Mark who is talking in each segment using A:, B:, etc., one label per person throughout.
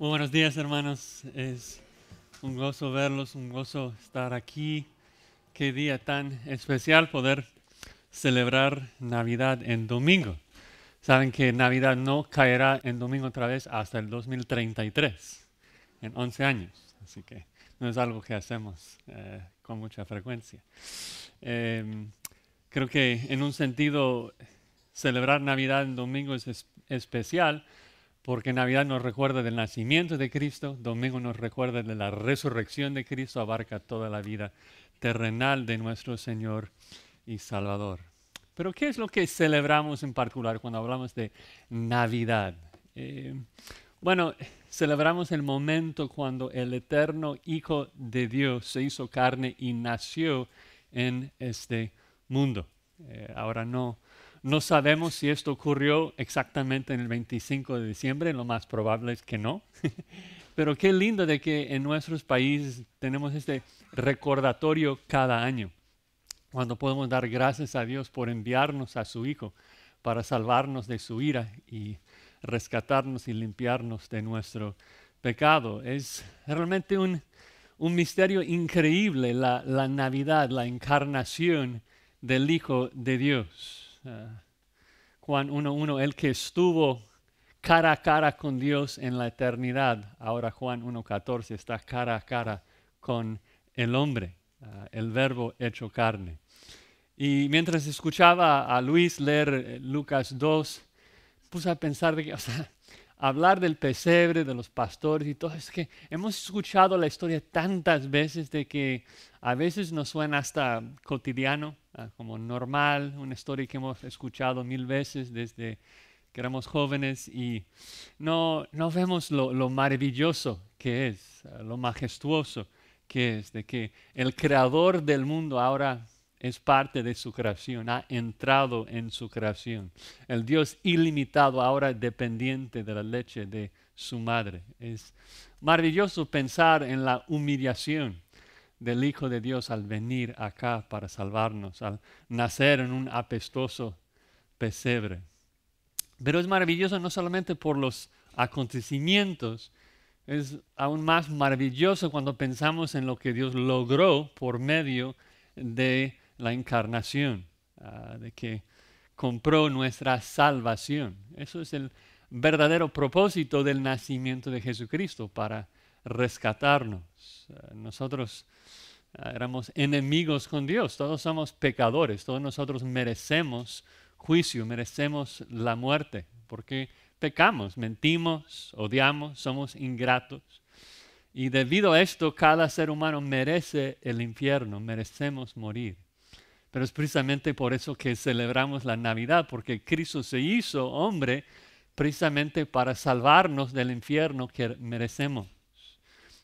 A: Muy buenos días, hermanos. Es un gozo verlos, un gozo estar aquí. Qué día tan especial poder celebrar Navidad en domingo. Saben que Navidad no caerá en domingo otra vez hasta el 2033, en 11 años. Así que no es algo que hacemos eh, con mucha frecuencia. Em, creo que en un sentido celebrar Navidad en domingo es especial porque Navidad nos recuerda del nacimiento de Cristo, domingo nos recuerda de la resurrección de Cristo, abarca toda la vida terrenal de nuestro Señor y Salvador. Pero ¿qué es lo que celebramos en particular cuando hablamos de Navidad? Eh, bueno, celebramos el momento cuando el eterno Hijo de Dios se hizo carne y nació en este mundo. Eh, ahora no, no sabemos si esto ocurrió exactamente en el 25 de diciembre, lo más probable es que no. Pero qué lindo de que en nuestros países tenemos este recordatorio cada año, cuando podemos dar gracias a Dios por enviarnos a su Hijo para salvarnos de su ira y rescatarnos y limpiarnos de nuestro pecado. Es realmente un, misterio increíble la, la Navidad, la encarnación del Hijo de Dios. Juan 1.1, el que estuvo cara a cara con Dios en la eternidad. Ahora Juan 1.14 está cara a cara con el hombre, ah, el verbo hecho carne. Y mientras escuchaba a Luis leer eh, Lucas 2, puse a pensar de que, o sea, hablar del pesebre, de los pastores y todo, es que hemos escuchado la historia tantas veces de que a veces nos suena hasta cotidiano, ah, como normal, una historia que hemos escuchado mil veces desde que éramos jóvenes y no, no vemos lo, lo maravilloso que es, ah, lo majestuoso que es, de que el creador del mundo ahora es parte de su creación, ha entrado en su creación. El Dios ilimitado ahora dependiente de la leche de su madre. Es maravilloso pensar en la humillación del Hijo de Dios al venir acá para salvarnos, al nacer en un apestoso pesebre. Pero es maravilloso no solamente por los acontecimientos, es aún más maravilloso cuando pensamos en lo que Dios logró por medio de la encarnación, ah, de que compró nuestra salvación. Eso es el verdadero propósito del nacimiento de Jesucristo, para rescatarnos. Ah, nosotros ah, éramos enemigos con Dios, todos somos pecadores, todos nosotros merecemos juicio, merecemos la muerte, porque pecamos, mentimos, odiamos, somos ingratos. Y debido a esto, cada ser humano merece el infierno, merecemos morir. Pero es precisamente por eso que celebramos la Navidad, porque Cristo se hizo hombre precisamente para salvarnos del infierno que merecemos.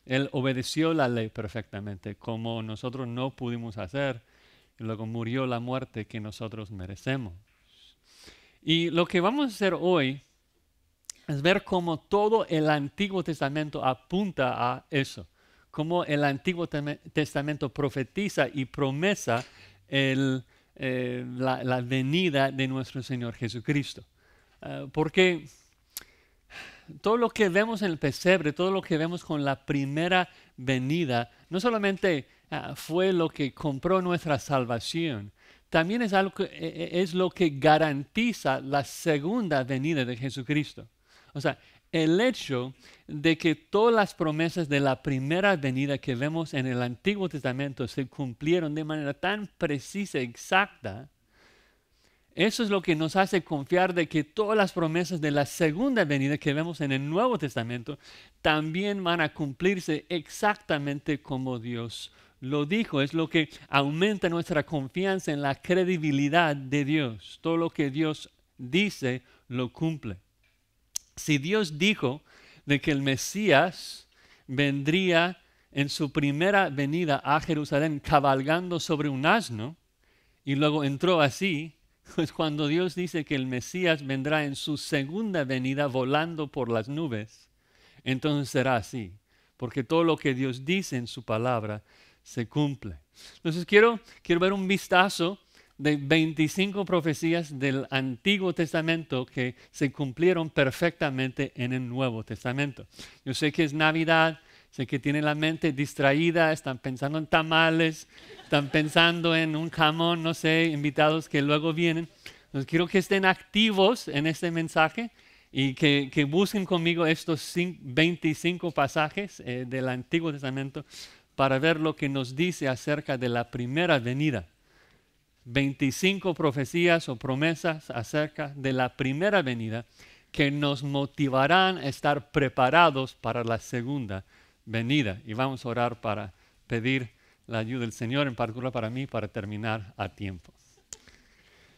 A: Él obedeció la ley perfectamente, como nosotros no pudimos hacer, y luego murió la muerte que nosotros merecemos. Y lo que vamos a hacer hoy es ver cómo todo el Antiguo Testamento apunta a eso, cómo el Antiguo Testamento profetiza y promesa eh, la, venida de nuestro Señor Jesucristo. Ah, porque todo lo que vemos en el pesebre, todo lo que vemos con la primera venida, no solamente ah, fue lo que compró nuestra salvación, también es, algo e, e, es lo que garantiza la segunda venida de Jesucristo. O sea, el hecho de que todas las promesas de la primera venida que vemos en el Antiguo Testamento se cumplieron de manera tan precisa, exacta, eso es lo que nos hace confiar de que todas las promesas de la segunda venida que vemos en el Nuevo Testamento también van a cumplirse exactamente como Dios lo dijo. Es lo que aumenta nuestra confianza en la credibilidad de Dios. Todo lo que Dios dice lo cumple. Si Dios dijo de que el Mesías vendría en su primera venida a Jerusalén cabalgando sobre un asno y luego entró así, pues cuando Dios dice que el Mesías vendrá en su segunda venida volando por las nubes, entonces será así, porque todo lo que Dios dice en su palabra se cumple. Entonces quiero, quiero ver un vistazo de 25 profecías del Antiguo Testamento que se cumplieron perfectamente en el Nuevo Testamento. Yo sé que es Navidad, sé que tienen la mente distraída, están pensando en tamales, están pensando en un jamón, no sé, invitados que luego vienen. Entonces quiero que estén activos en este mensaje y que, busquen conmigo estos 25 pasajes eh, del Antiguo Testamento para ver lo que nos dice acerca de la primera venida 25 profecías o promesas acerca de la primera venida que nos motivarán a estar preparados para la segunda venida. Y vamos a orar para pedir la ayuda del Señor, en particular para mí, para terminar a tiempo.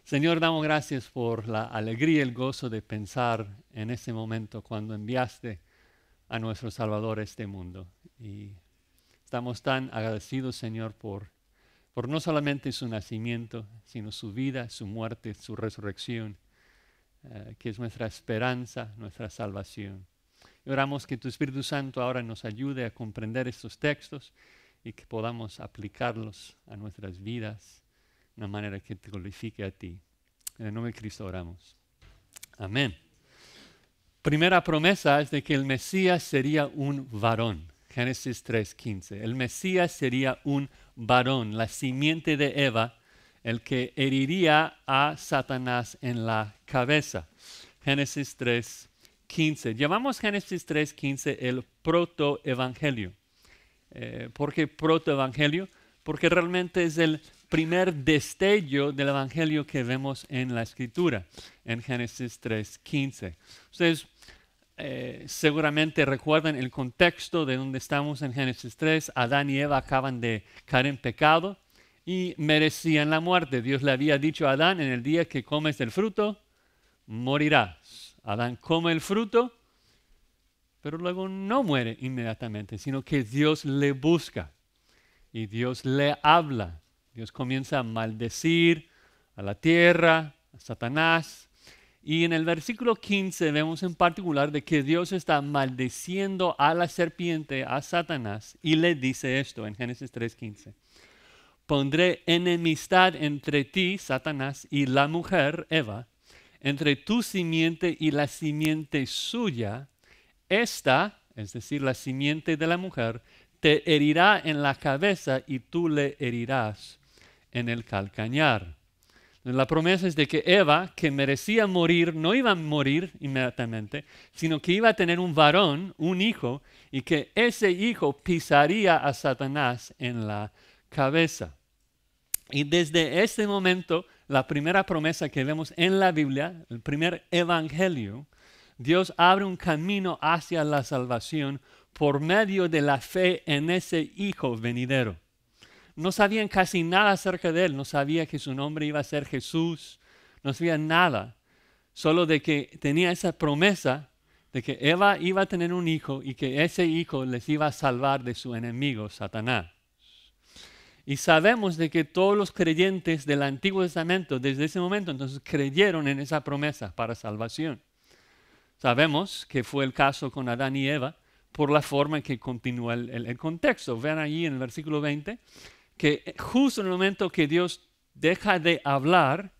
A: Señor, damos gracias por la alegría y el gozo de pensar en ese momento cuando enviaste a nuestro Salvador a este mundo. Y estamos tan agradecidos, Señor, por por no solamente su nacimiento, sino su vida, su muerte, su resurrección, eh, que es nuestra esperanza, nuestra salvación. Oramos que tu Espíritu Santo ahora nos ayude a comprender estos textos y que podamos aplicarlos a nuestras vidas de una manera que te glorifique a ti. En el nombre de Cristo oramos. Amén. Primera promesa es de que el Mesías sería un varón. Génesis 3:15. El Mesías sería un varón, la simiente de Eva, el que heriría a Satanás en la cabeza. Génesis 3:15. Llamamos Génesis 3:15 el protoevangelio. Eh, ¿Por qué protoevangelio? Porque realmente es el primer destello del evangelio que vemos en la escritura, en Génesis 3:15. Ustedes eh, seguramente recuerdan el contexto de donde estamos en Génesis 3. Adán y Eva acaban de caer en pecado y merecían la muerte. Dios le había dicho a Adán, en el día que comes del fruto, morirás. Adán come el fruto, pero luego no muere inmediatamente, sino que Dios le busca y Dios le habla. Dios comienza a maldecir a la tierra, a Satanás, y en el versículo 15 vemos en particular de que Dios está maldeciendo a la serpiente, a Satanás, y le dice esto en Génesis 3:15. Pondré enemistad entre ti, Satanás, y la mujer, Eva, entre tu simiente y la simiente suya. Esta, es decir, la simiente de la mujer, te herirá en la cabeza y tú le herirás en el calcañar. La promesa es de que Eva, que merecía morir, no iba a morir inmediatamente, sino que iba a tener un varón, un hijo, y que ese hijo pisaría a Satanás en la cabeza. Y desde este momento, la primera promesa que vemos en la Biblia, el primer evangelio, Dios abre un camino hacia la salvación por medio de la fe en ese hijo venidero no sabían casi nada acerca de él, no sabía que su nombre iba a ser Jesús, no sabían nada, solo de que tenía esa promesa de que Eva iba a tener un hijo y que ese hijo les iba a salvar de su enemigo, Satanás. Y sabemos de que todos los creyentes del Antiguo Testamento, desde ese momento, entonces creyeron en esa promesa para salvación. Sabemos que fue el caso con Adán y Eva por la forma en que continúa el, el contexto. Vean allí en el versículo 20 que justo en el momento que Dios deja de hablar,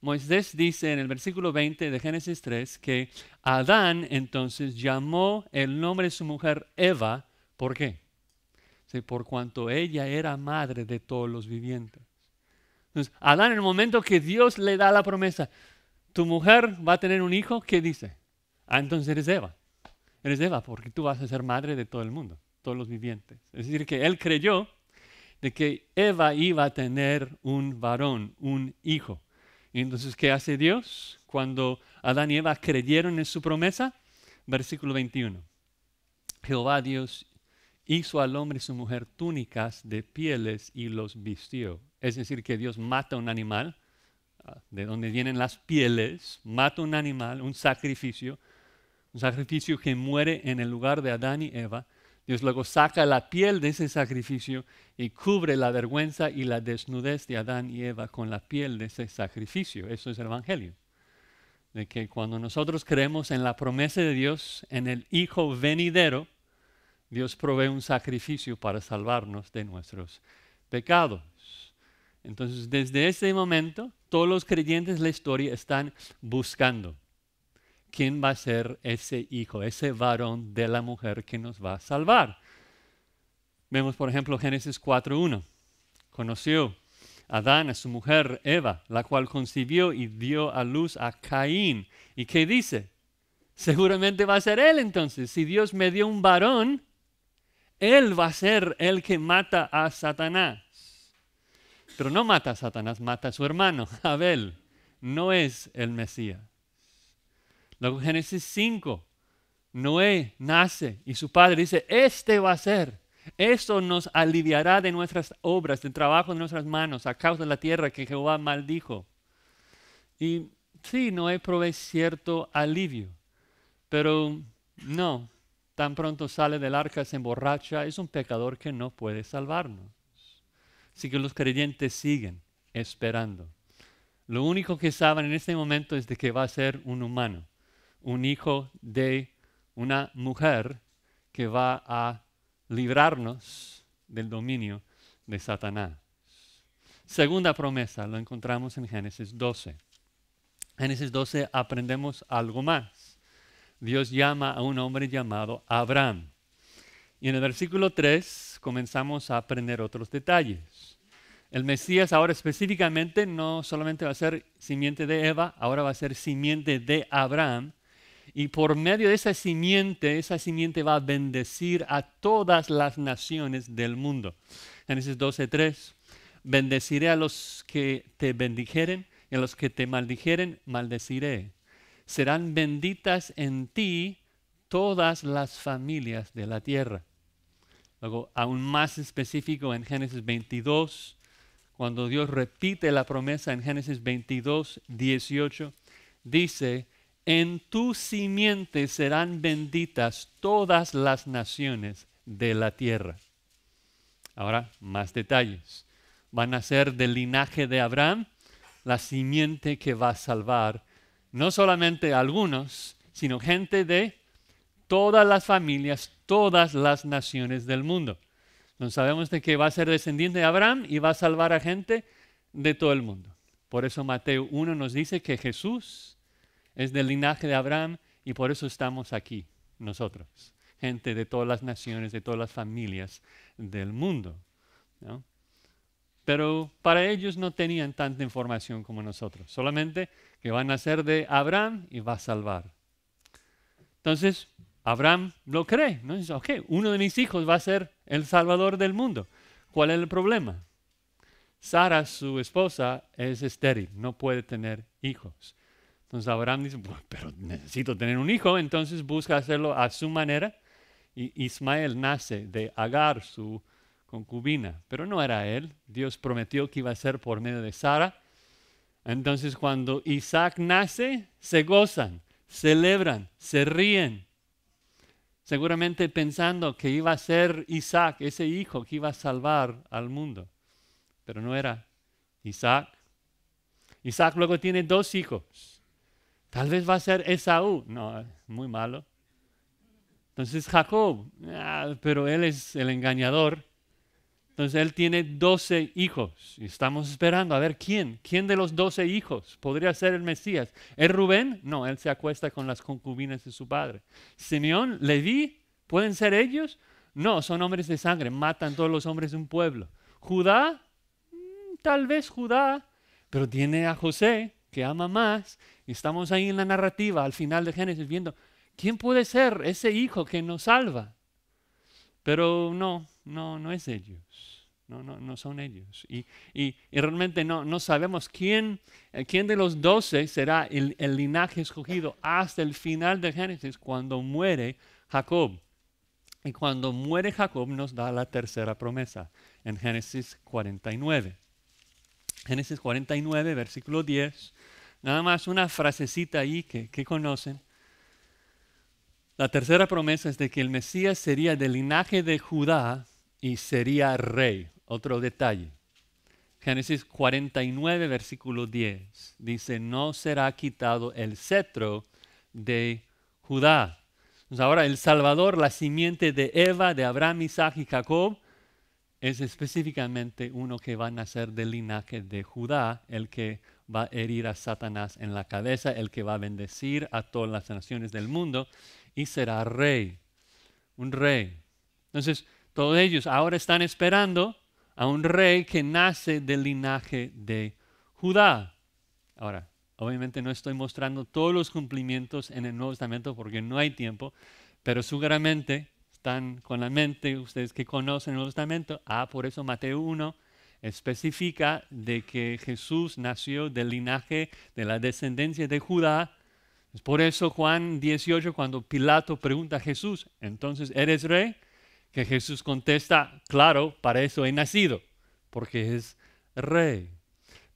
A: Moisés dice en el versículo 20 de Génesis 3 que Adán entonces llamó el nombre de su mujer Eva. ¿Por qué? Por cuanto ella era madre de todos los vivientes. Entonces, Adán en el momento que Dios le da la promesa, tu mujer va a tener un hijo, ¿qué dice? Ah, entonces eres Eva. Eres Eva porque tú vas a ser madre de todo el mundo, todos los vivientes. Es decir, que él creyó de que Eva iba a tener un varón, un hijo. Entonces, ¿qué hace Dios cuando Adán y Eva creyeron en su promesa? Versículo 21. Jehová Dios hizo al hombre y su mujer túnicas de pieles y los vistió. Es decir, que Dios mata un animal, ah, de donde vienen las pieles, mata un animal, un sacrificio, un sacrificio que muere en el lugar de Adán y Eva, Dios luego saca la piel de ese sacrificio y cubre la vergüenza y la desnudez de Adán y Eva con la piel de ese sacrificio. Eso es el Evangelio. De que cuando nosotros creemos en la promesa de Dios, en el Hijo venidero, Dios provee un sacrificio para salvarnos de nuestros pecados. Entonces, desde ese momento, todos los creyentes de la historia están buscando quién va a ser ese hijo, ese varón de la mujer que nos va a salvar. Vemos, por ejemplo, Génesis 4.1. Conoció Adán a su mujer Eva, la cual concibió y dio a luz a Caín. ¿Y qué dice? Seguramente va a ser él entonces. Si Dios me dio un varón, él va a ser el que mata a Satanás. Pero no mata a Satanás, mata a su hermano, Abel. No es el Mesías. Luego Génesis 5, Noé nace y su padre dice, este va a ser. Esto nos aliviará de nuestras obras, del trabajo de nuestras manos, a causa de la tierra que Jehová maldijo. Y sí, Noé provee cierto alivio, pero no, tan pronto sale del arca, se emborracha, es un pecador que no puede salvarnos. Así que los creyentes siguen esperando. Lo único que saben en este momento es de que va a ser un humano un hijo de una mujer que va a librarnos del dominio de Satanás. Segunda promesa lo encontramos en Génesis 12. Génesis 12 aprendemos algo más. Dios llama a un hombre llamado Abraham. Y en el versículo 3 comenzamos a aprender otros detalles. El Mesías ahora específicamente no solamente va a ser simiente de Eva, ahora va a ser simiente de Abraham y por medio de esa simiente, esa simiente va a bendecir a todas las naciones del mundo. Génesis 12:3. Bendeciré a los que te bendijeren y a los que te maldijeren, maldeciré. Serán benditas en ti todas las familias de la tierra. Luego, aún más específico en Génesis 22, cuando Dios repite la promesa en Génesis 22, 18, dice, en tu simiente serán benditas todas las naciones de la tierra. Ahora, más detalles. Van a ser del linaje de Abraham la simiente que va a salvar no solamente algunos, sino gente de todas las familias, todas las naciones del mundo. Entonces sabemos de que va a ser descendiente de Abraham y va a salvar a gente de todo el mundo. Por eso Mateo 1 nos dice que Jesús es del linaje de Abraham y por eso estamos aquí nosotros, gente de todas las naciones, de todas las familias del mundo. Pero para ellos no tenían tanta información como nosotros, solamente que van a ser de Abraham y va a salvar. Entonces, Abraham lo cree, ¿no? Dice, ok, uno de mis hijos va a ser el salvador del mundo. ¿Cuál es el problema? Sara, su esposa, es estéril, no puede tener hijos. Entonces Abraham dice, pero necesito tener un hijo, entonces busca hacerlo a su manera. Y Ismael nace de Agar, su concubina, pero no era él. Dios prometió que iba a ser por medio de Sara. Entonces cuando Isaac nace, se gozan, celebran, se ríen. Seguramente pensando que iba a ser Isaac, ese hijo que iba a salvar al mundo. Pero no era Isaac. Isaac luego tiene dos hijos. Tal vez va a ser Esaú. No, muy malo. Entonces Jacob, ah, pero él es el engañador. Entonces él tiene doce hijos y estamos esperando a ver quién, quién de los doce hijos podría ser el Mesías. ¿Es Rubén? No, él se acuesta con las concubinas de su padre. Simeón, Leví, ¿pueden ser ellos? No, son hombres de sangre, matan todos los hombres de un pueblo. Judá, mm, tal vez Judá, pero tiene a José, que ama más. Y estamos ahí en la narrativa, al final de Génesis, viendo quién puede ser ese hijo que nos salva. Pero no, no, no es ellos. No, no, no son ellos. Y, y, realmente no, no sabemos quién, eh, quién de los doce será el, linaje escogido hasta el final de Génesis, cuando muere Jacob. Y cuando muere Jacob nos da la tercera promesa en Génesis 49. Génesis 49, versículo 10. Nada más una frasecita ahí que, que conocen. La tercera promesa es de que el Mesías sería del linaje de Judá y sería rey. Otro detalle. Génesis 49, versículo 10. Dice, no será quitado el cetro de Judá. ahora el Salvador, la simiente de Eva, de Abraham, Isaac y Jacob, es específicamente uno que va a nacer del linaje de Judá, el que va a herir a Satanás en la cabeza, el que va a bendecir a todas las naciones del mundo y será rey, un rey. Entonces, todos ellos ahora están esperando a un rey que nace del linaje de Judá. Ahora, obviamente no estoy mostrando todos los cumplimientos en el Nuevo Testamento porque no hay tiempo, pero seguramente están con la mente, ustedes que conocen el Nuevo Testamento, ah, por eso Mateo 1 especifica de que Jesús nació del linaje de la descendencia de Judá. Es por eso Juan 18, cuando Pilato pregunta a Jesús, entonces, ¿eres rey? Que Jesús contesta, claro, para eso he nacido, porque es rey.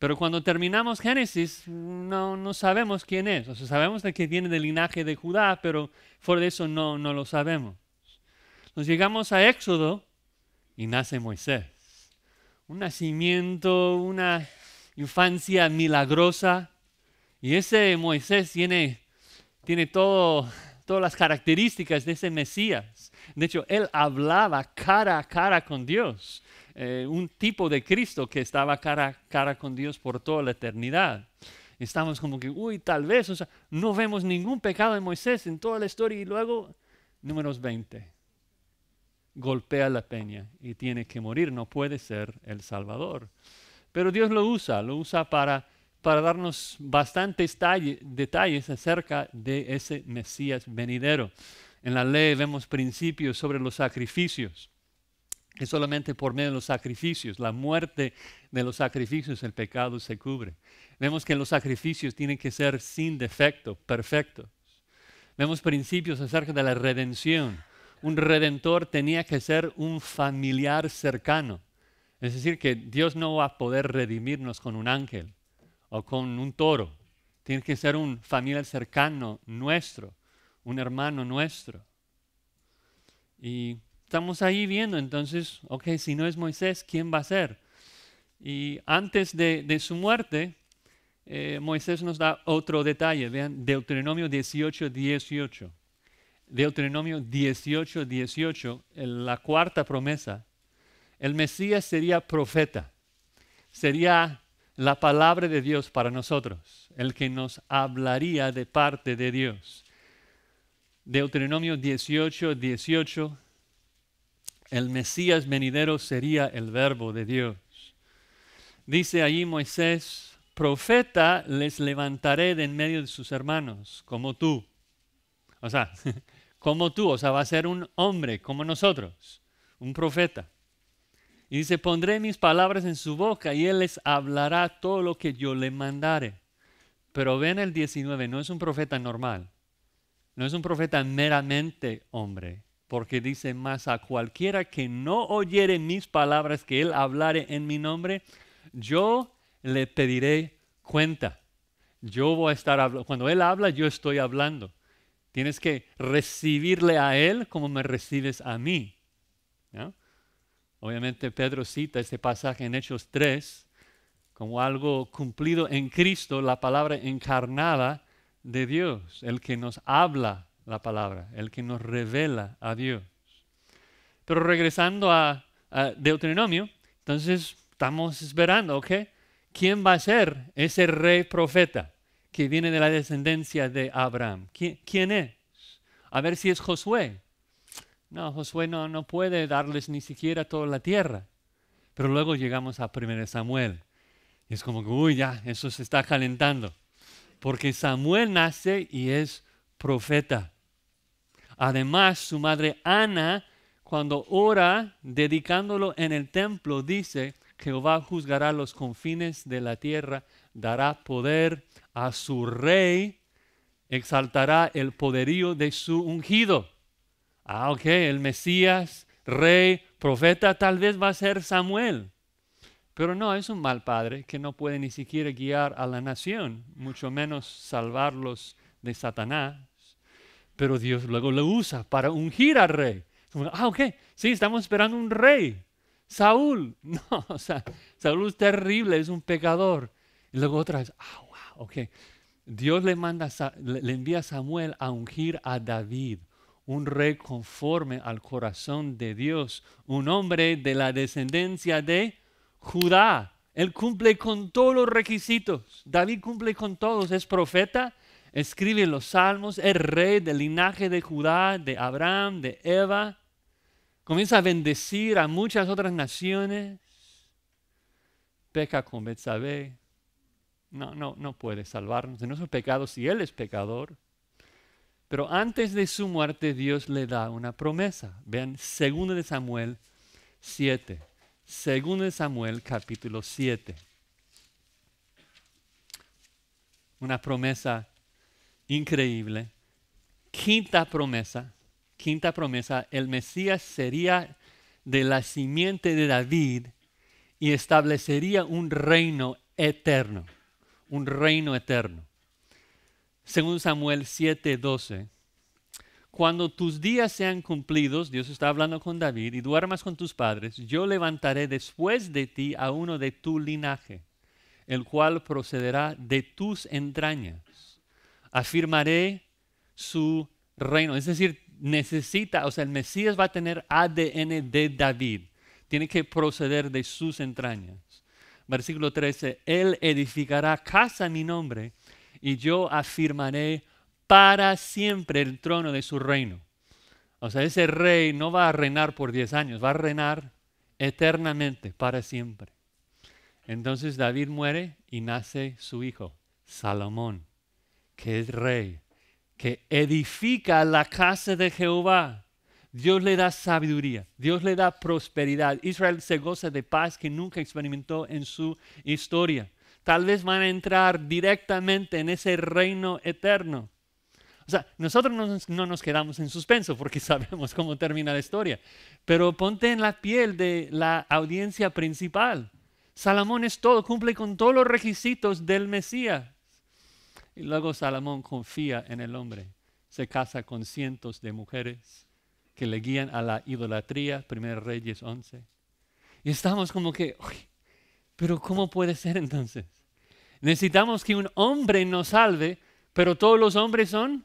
A: Pero cuando terminamos Génesis, no, no sabemos quién es. O sea, sabemos de que viene del linaje de Judá, pero fuera de eso no, no lo sabemos. Nos llegamos a Éxodo y nace Moisés. Un nacimiento, una infancia milagrosa. Y ese Moisés tiene, tiene todo, todas las características de ese Mesías. De hecho, él hablaba cara a cara con Dios. Eh, un tipo de Cristo que estaba cara a cara con Dios por toda la eternidad. Estamos como que, uy, tal vez, no vemos ningún pecado de Moisés en toda la historia y luego, números 20 golpea la peña y tiene que morir, no puede ser el Salvador. Pero Dios lo usa, lo usa para, para darnos bastantes detalles acerca de ese Mesías venidero. En la ley vemos principios sobre los sacrificios, que solamente por medio de los sacrificios, la muerte de los sacrificios, el pecado se cubre. Vemos que los sacrificios tienen que ser sin defecto, perfectos. Vemos principios acerca de la redención un redentor tenía que ser un familiar cercano. Es decir, que Dios no va a poder redimirnos con un ángel o con un toro. Tiene que ser un familiar cercano nuestro, un hermano nuestro. Y estamos ahí viendo entonces, ok, si no es Moisés, ¿quién va a ser? Y antes de, su muerte, eh, Moisés nos da otro detalle. Vean, Deuteronomio 18, 18. Deuteronomio 18, 18, la cuarta promesa, el Mesías sería profeta, sería la palabra de Dios para nosotros, el que nos hablaría de parte de Dios. Deuteronomio 18, 18, el Mesías venidero sería el verbo de Dios. Dice allí Moisés, profeta les levantaré de en medio de sus hermanos, como tú. O sea, como tú, o sea, va a ser un hombre como nosotros, un profeta. Y dice, pondré mis palabras en su boca y él les hablará todo lo que yo le mandare. Pero ven el 19, no es un profeta normal, no es un profeta meramente hombre, porque dice más a cualquiera que no oyere mis palabras que él hablare en mi nombre, yo le pediré cuenta. Yo voy a estar hablando, cuando él habla, yo estoy hablando. Tienes que recibirle a Él como me recibes a mí. Obviamente Pedro cita este pasaje en Hechos 3 como algo cumplido en Cristo, la palabra encarnada de Dios, el que nos habla la palabra, el que nos revela a Dios. Pero regresando a, a Deuteronomio, entonces estamos esperando, ¿ok? ¿Quién va a ser ese rey profeta? que viene de la descendencia de Abraham. ¿Quién, es? A ver si es Josué. No, Josué no, no puede darles ni siquiera toda la tierra. Pero luego llegamos a 1 Samuel. Y es como que, uy, ya, eso se está calentando. Porque Samuel nace y es profeta. Además, su madre Ana, cuando ora, dedicándolo en el templo, dice, Jehová juzgará los confines de la tierra, dará poder a su rey, exaltará el poderío de su ungido. Ah, ok, el Mesías, rey, profeta, tal vez va a ser Samuel. Pero no, es un mal padre que no puede ni siquiera guiar a la nación, mucho menos salvarlos de Satanás. Pero Dios luego lo usa para ungir al rey. Ah, ok, sí, estamos esperando un rey. Saúl, no, o sea, Saúl es terrible, es un pecador. Y luego otra vez, ah, ok. Dios le, manda, le envía a Samuel a ungir a David, un rey conforme al corazón de Dios, un hombre de la descendencia de Judá. Él cumple con todos los requisitos. David cumple con todos. Es profeta, escribe los salmos, es rey del linaje de Judá, de Abraham, de Eva. Comienza a bendecir a muchas otras naciones. Peca con Betsabé. No, no, no puede salvarnos de nuestros pecados si él es pecador. Pero antes de su muerte Dios le da una promesa. Vean 2 de Samuel 7. 2 de Samuel capítulo 7. Una promesa increíble. Quinta promesa. Quinta promesa. El Mesías sería de la simiente de David y establecería un reino eterno. Un reino eterno. Según Samuel 7:12, cuando tus días sean cumplidos, Dios está hablando con David, y duermas con tus padres, yo levantaré después de ti a uno de tu linaje, el cual procederá de tus entrañas. Afirmaré su reino. Es decir, necesita, o sea, el Mesías va a tener ADN de David. Tiene que proceder de sus entrañas. Versículo 13, Él edificará casa mi nombre y yo afirmaré para siempre el trono de su reino. O sea, ese rey no va a reinar por 10 años, va a reinar eternamente, para siempre. Entonces David muere y nace su hijo, Salomón, que es rey, que edifica la casa de Jehová. Dios le da sabiduría, Dios le da prosperidad. Israel se goza de paz que nunca experimentó en su historia tal vez van a entrar directamente en ese reino eterno. O sea, nosotros no, nos quedamos en suspenso porque sabemos cómo termina la historia, pero ponte en la piel de la audiencia principal. Salomón es todo, cumple con todos los requisitos del Mesías. Y luego Salomón confía en el hombre, se casa con cientos de mujeres que le guían a la idolatría, 1 Reyes 11. Y estamos como que, pero ¿cómo puede ser entonces? Necesitamos que un hombre nos salve, pero todos los hombres son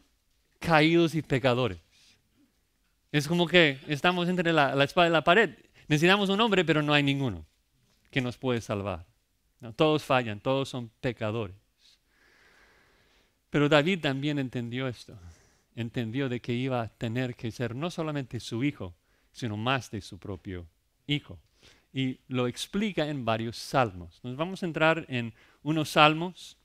A: caídos y pecadores. Es como que estamos entre la, espada y la pared. Necesitamos un hombre, pero no hay ninguno que nos puede salvar. todos fallan, todos son pecadores. Pero David también entendió esto. Entendió de que iba a tener que ser no solamente su hijo, sino más de su propio hijo y lo explica en varios salmos. Nos vamos a entrar en unos salmos.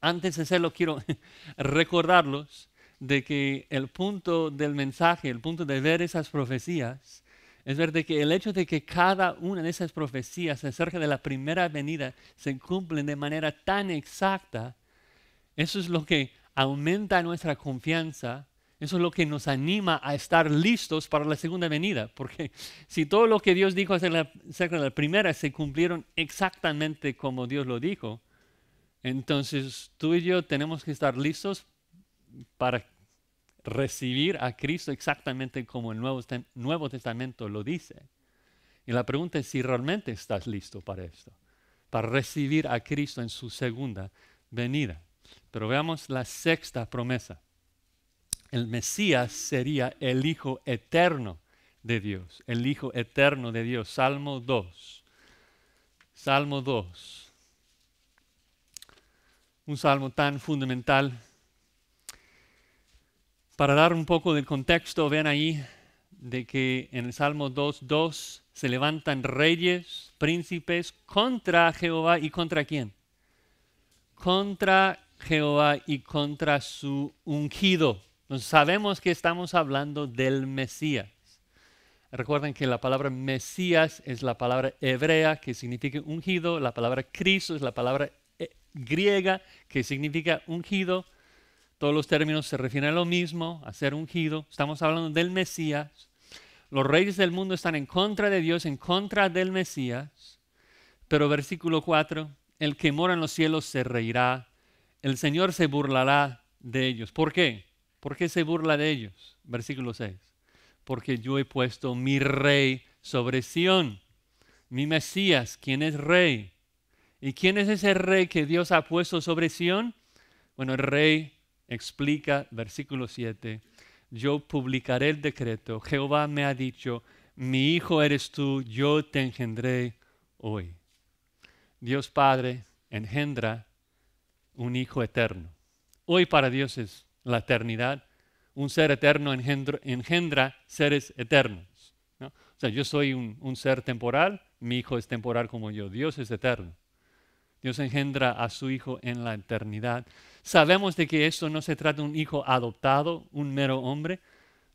A: Antes de hacerlo, quiero recordarlos de que el punto del mensaje, el punto de ver esas profecías, es ver de que el hecho de que cada una de esas profecías acerca de la primera venida se cumplen de manera tan exacta, eso es lo que aumenta nuestra confianza eso es lo que nos anima a estar listos para la segunda venida, porque si todo lo que Dios dijo acerca de la primera se cumplieron exactamente como Dios lo dijo, entonces tú y yo tenemos que estar listos para recibir a Cristo exactamente como el Nuevo, Nuevo Testamento lo dice. Y la pregunta es si realmente estás listo para esto, para recibir a Cristo en su segunda venida. Pero veamos la sexta promesa el Mesías sería el Hijo eterno de Dios, el Hijo eterno de Dios. Salmo 2. Salmo 2. Un salmo tan fundamental. Para dar un poco del contexto, ven ahí de que en el Salmo 2.2 se levantan reyes, príncipes contra Jehová y contra quién? Contra Jehová y contra su ungido sabemos que estamos hablando del Mesías. Recuerden que la palabra Mesías es la palabra hebrea que significa ungido, la palabra Cristo es la palabra eh, griega que significa ungido. Todos los términos se refieren a lo mismo, a ser ungido. Estamos hablando del Mesías. Los reyes del mundo están en contra de Dios, en contra del Mesías. Pero versículo 4, el que mora en los cielos se reirá, el Señor se burlará de ellos. ¿Por qué? ¿Por qué se burla de ellos? Versículo 6. Porque yo he puesto mi rey sobre Sión, mi Mesías, quien es rey. ¿Y quién es ese rey que Dios ha puesto sobre Sión? Bueno, el rey explica, versículo 7, yo publicaré el decreto. Jehová me ha dicho, mi hijo eres tú, yo te engendré hoy. Dios Padre engendra un hijo eterno. Hoy para Dios es la eternidad. Un ser eterno engendra, seres eternos. O sea, yo soy un ser temporal, mi hijo es temporal como yo. Dios es eterno. Dios engendra a su hijo en la eternidad. Sabemos de que esto no se trata de un hijo adoptado, un mero hombre.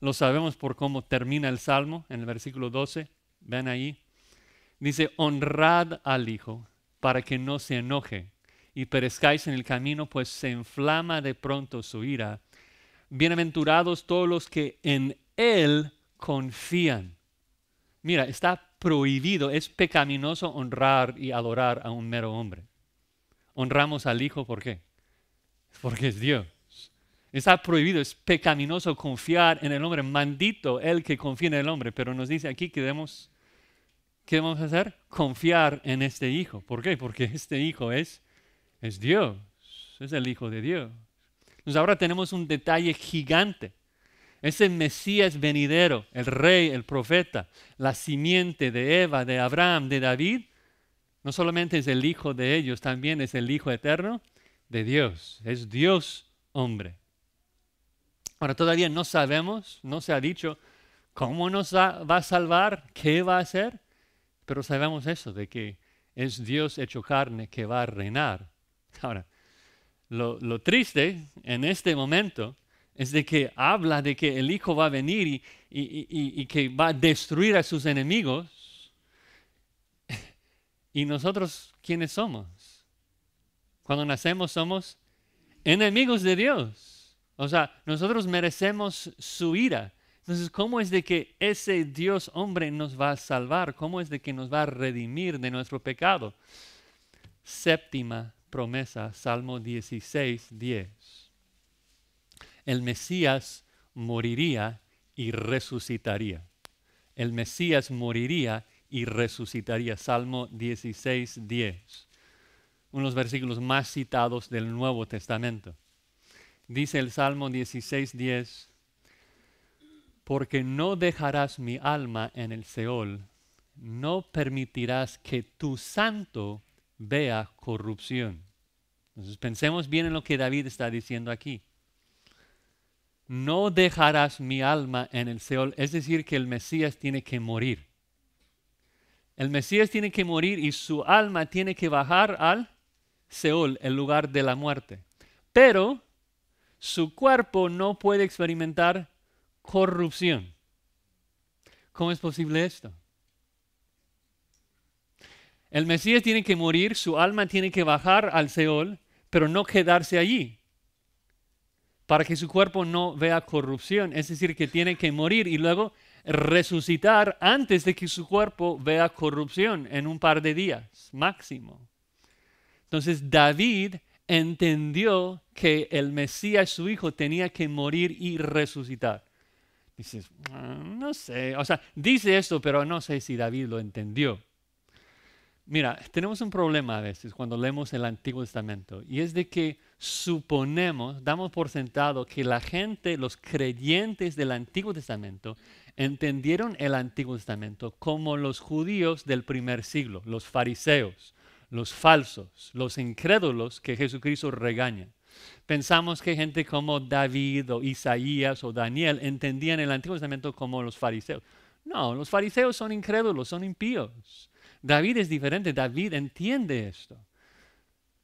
A: Lo sabemos por cómo termina el Salmo en el versículo 12. Ven ahí. Dice, honrad al hijo para que no se enoje y perezcáis en el camino, pues se inflama de pronto su ira. Bienaventurados todos los que en él confían. Mira, está prohibido, es pecaminoso honrar y adorar a un mero hombre. Honramos al Hijo, ¿por qué? Porque es Dios. Está prohibido, es pecaminoso confiar en el hombre. Maldito el que confía en el hombre. Pero nos dice aquí que debemos, ¿qué debemos hacer? Confiar en este Hijo. ¿Por qué? Porque este Hijo es, es Dios. Es el Hijo de Dios. Entonces ahora tenemos un detalle gigante. Ese Mesías venidero, el rey, el profeta, la simiente de Eva, de Abraham, de David, no solamente es el Hijo de ellos, también es el Hijo eterno de Dios. Es Dios hombre. Ahora todavía no sabemos, no se ha dicho cómo nos va a salvar, qué va a hacer, pero sabemos eso, de que es Dios hecho carne que va a reinar. Ahora, lo, triste en este momento es de que habla de que el Hijo va a venir y, que va a destruir a sus enemigos. ¿Y nosotros quiénes somos? Cuando nacemos somos enemigos de Dios. O sea, nosotros merecemos su ira. Entonces, ¿cómo es de que ese Dios hombre nos va a salvar? ¿Cómo es de que nos va a redimir de nuestro pecado? Séptima promesa, Salmo 16, 10 el Mesías moriría y resucitaría. El Mesías moriría y resucitaría. Salmo 16, 10. Uno de los versículos más citados del Nuevo Testamento. Dice el Salmo 16, 10. Porque no dejarás mi alma en el Seol, no permitirás que tu santo vea corrupción. Entonces pensemos bien en lo que David está diciendo aquí no dejarás mi alma en el Seol, es decir, que el Mesías tiene que morir. El Mesías tiene que morir y su alma tiene que bajar al Seol, el lugar de la muerte. Pero su cuerpo no puede experimentar corrupción. ¿Cómo es posible esto? El Mesías tiene que morir, su alma tiene que bajar al Seol, pero no quedarse allí para que su cuerpo no vea corrupción, es decir, que tiene que morir y luego resucitar antes de que su cuerpo vea corrupción en un par de días máximo. Entonces David entendió que el Mesías, su hijo, tenía que morir y resucitar. Dices, ah, no sé, o sea, dice esto, pero no sé si David lo entendió. Mira, tenemos un problema a veces cuando leemos el Antiguo Testamento y es de que suponemos, damos por sentado que la gente, los creyentes del Antiguo Testamento, entendieron el Antiguo Testamento como los judíos del primer siglo, los fariseos, los falsos, los incrédulos que Jesucristo regaña. Pensamos que gente como David o Isaías o Daniel entendían el Antiguo Testamento como los fariseos. No, los fariseos son incrédulos, son impíos. David es diferente, David entiende esto.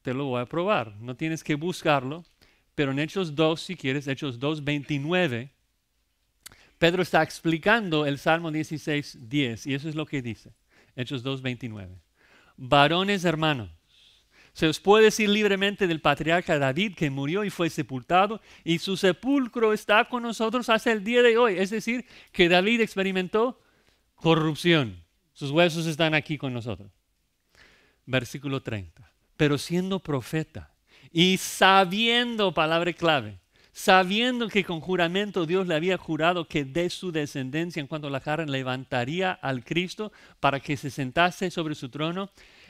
A: Te lo voy a probar, no tienes que buscarlo, pero en Hechos 2, si quieres, Hechos 2, 29, Pedro está explicando el Salmo 16, 10, y eso es lo que dice, Hechos 2, 29. Varones hermanos, se os puede decir libremente del patriarca David que murió y fue sepultado y su sepulcro está con nosotros hasta el día de hoy. Es decir, que David experimentó corrupción. Sus huesos están aquí con nosotros. Versículo 30. Pero siendo profeta y sabiendo, palabra clave, sabiendo que con juramento Dios le había jurado que de su descendencia en cuanto la carne levantaría al Cristo para que se sentase sobre su trono,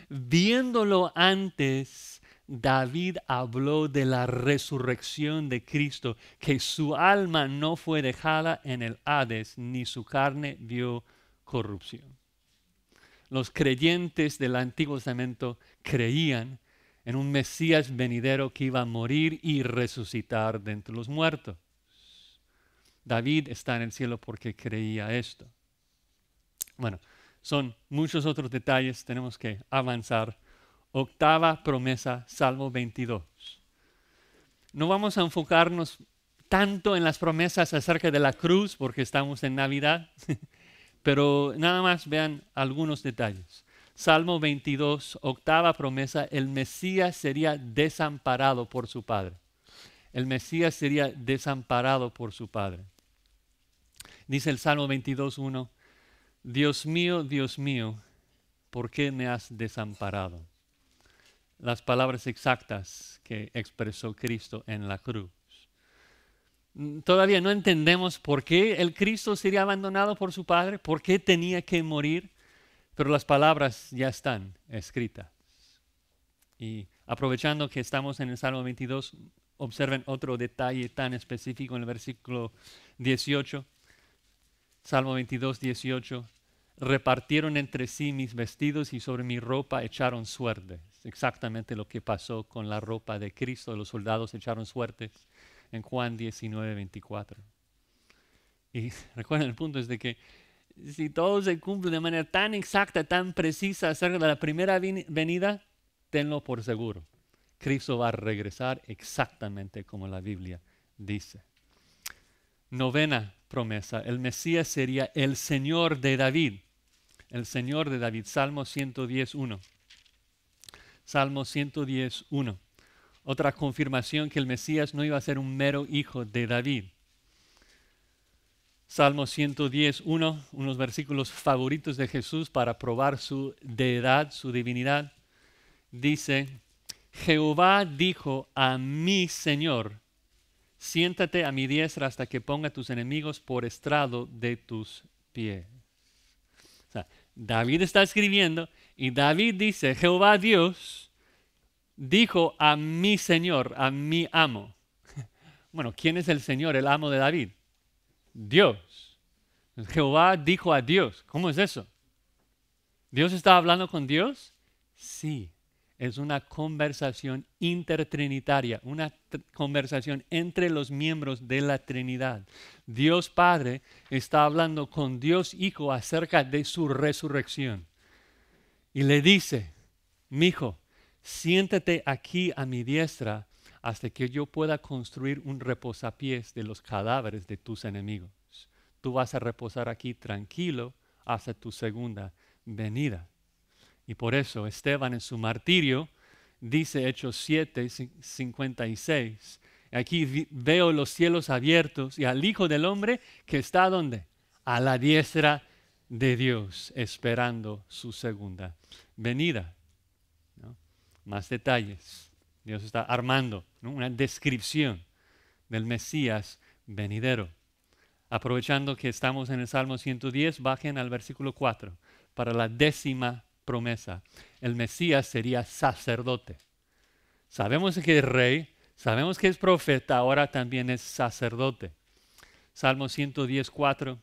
A: viéndolo antes David habló de la resurrección de Cristo, que su alma no fue dejada en el Hades, ni su carne vio corrupción. Los creyentes del Antiguo Testamento creían en un Mesías venidero que iba a morir y resucitar de entre los muertos. David está en el cielo porque creía esto. Bueno, son muchos otros detalles, tenemos que avanzar. Octava promesa, Salmo 22. No vamos a enfocarnos tanto en las promesas acerca de la cruz porque estamos en Navidad, pero nada más vean algunos detalles. Salmo 22, octava promesa, el Mesías sería desamparado por su Padre. El Mesías sería desamparado por su Padre. Dice el Salmo 22, 1, Dios mío, Dios mío, ¿por qué me has desamparado? Las palabras exactas que expresó Cristo en la cruz. Mm, todavía no entendemos por qué el Cristo sería abandonado por su Padre, por qué tenía que morir, pero las palabras ya están escritas. Y aprovechando que estamos en el Salmo 22, observen otro detalle tan específico en el versículo 18. Salmo 22, 18. Repartieron entre sí mis vestidos y sobre mi ropa echaron suerte. exactamente lo que pasó con la ropa de Cristo. Los soldados echaron suertes en Juan 19, 24. Y recuerden, el punto es de que si todo se cumple de manera tan exacta, tan precisa acerca de la primera venida, tenlo por seguro. Cristo va a regresar exactamente como la Biblia dice. Novena promesa, el Mesías sería el Señor de David. El Señor de David, Salmo 110.1. Salmo 110.1. Otra confirmación que el Mesías no iba a ser un mero hijo de David. Salmo 110.1, unos versículos favoritos de Jesús para probar su deidad, su divinidad. Dice, Jehová dijo a mi Señor, siéntate a mi diestra hasta que ponga tus enemigos por estrado de tus pies. O sea, David está escribiendo y David dice, Jehová Dios dijo a mi Señor, a mi amo. Bueno, ¿quién es el Señor, el amo de David? Dios. Jehová dijo a Dios. ¿Cómo es eso? ¿Dios está hablando con Dios? Sí es una conversación intertrinitaria, una conversación entre los miembros de la Trinidad. Dios Padre está hablando con Dios Hijo acerca de su resurrección. Y le dice, mi hijo, siéntate aquí a mi diestra hasta que yo pueda construir un reposapiés de los cadáveres de tus enemigos. Tú vas a reposar aquí tranquilo hasta tu segunda venida. Y por eso Esteban en su martirio dice Hechos 7, 56, aquí veo los cielos abiertos y al Hijo del Hombre que está donde? A la diestra de Dios, esperando su segunda venida. Más detalles. Dios está armando una descripción del Mesías venidero. Aprovechando que estamos en el Salmo 110, bajen al versículo 4 para la décima promesa. El Mesías sería sacerdote. Sabemos que es rey, sabemos que es profeta, ahora también es sacerdote. Salmo 114.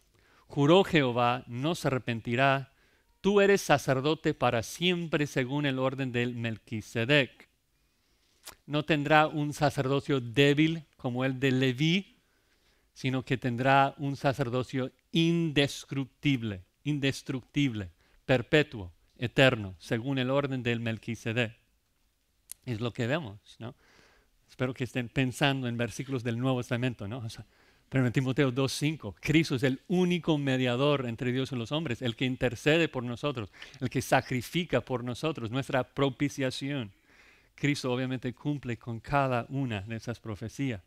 A: Juró Jehová, no se arrepentirá. Tú eres sacerdote para siempre según el orden del Melquisedec. No tendrá un sacerdocio débil como el de Leví, sino que tendrá un sacerdocio indestructible, indestructible, perpetuo eterno, según el orden del Melquisedec. Es lo que vemos, ¿no? Espero que estén pensando en versículos del Nuevo Testamento, ¿no? Pero en Timoteo 2.5, Cristo es el único mediador entre Dios y los hombres, el que intercede por nosotros, el que sacrifica por nosotros, nuestra propiciación. Cristo obviamente cumple con cada una de esas profecías.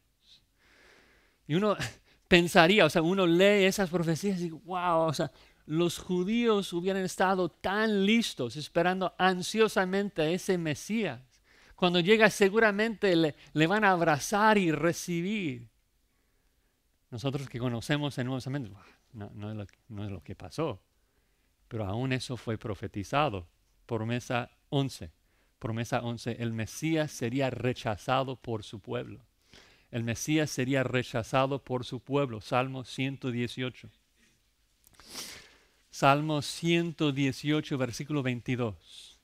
A: Y uno pensaría, o sea, uno lee esas profecías y wow, o sea, los judíos hubieran estado tan listos, esperando ansiosamente a ese Mesías. Cuando llega seguramente le, van a abrazar y recibir. Nosotros que conocemos el Nuevo Testamento, no, es lo que pasó, pero aún eso fue profetizado. Promesa 11. promesa 11, el Mesías sería rechazado por su pueblo. El Mesías sería rechazado por su pueblo. Salmo 118. Salmo 118, versículo 22.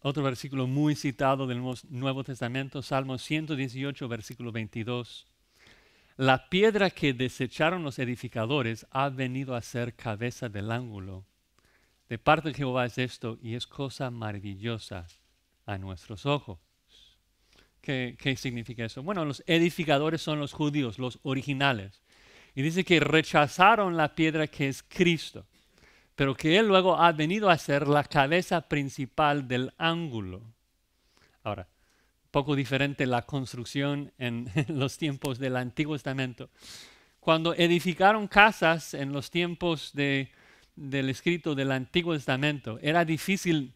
A: Otro versículo muy citado del Nuevo Testamento, Salmo 118, versículo 22. La piedra que desecharon los edificadores ha venido a ser cabeza del ángulo. De parte de Jehová es esto y es cosa maravillosa a nuestros ojos. ¿Qué, ¿Qué, significa eso? Bueno, los edificadores son los judíos, los originales. Y dice que rechazaron la piedra que es Cristo, pero que Él luego ha venido a ser la cabeza principal del ángulo. Ahora, poco diferente la construcción en los tiempos del Antiguo Testamento. Cuando edificaron casas en los tiempos de del escrito del Antiguo Testamento, era difícil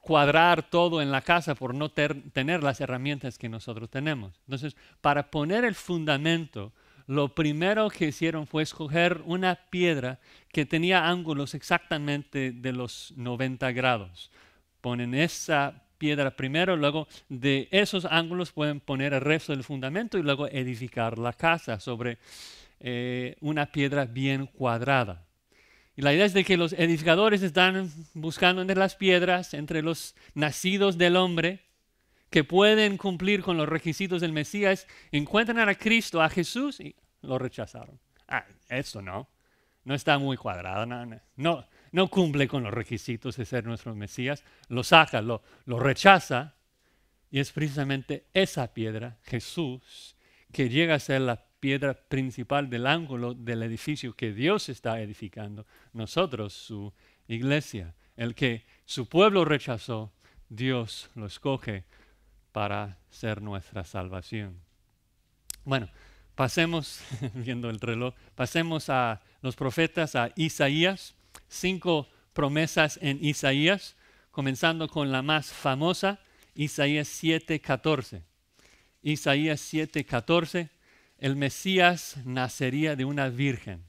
A: cuadrar todo en la casa por no tener las herramientas que nosotros tenemos. Entonces, para poner el fundamento, lo primero que hicieron fue escoger una piedra que tenía ángulos exactamente de los 90 grados. Ponen esa piedra primero, luego de esos ángulos pueden poner el resto del fundamento y luego edificar la casa sobre eh, una piedra bien cuadrada. Y la idea es de que los edificadores están buscando entre las piedras, entre los nacidos del hombre, que pueden cumplir con los requisitos del Mesías, encuentran a Cristo, a Jesús, y lo rechazaron. Ah, esto no, no está muy cuadrado, no, no, cumple con los requisitos de ser nuestro Mesías, lo saca, lo, lo rechaza, y es precisamente esa piedra, Jesús, que llega a ser la piedra principal del ángulo del edificio que Dios está edificando, nosotros, su iglesia. El que su pueblo rechazó, Dios lo escoge para ser nuestra salvación. Bueno, pasemos, viendo el reloj, pasemos a los profetas, a Isaías, cinco promesas en Isaías, comenzando con la más famosa, Isaías 7:14. Isaías 7:14 el Mesías nacería de una virgen.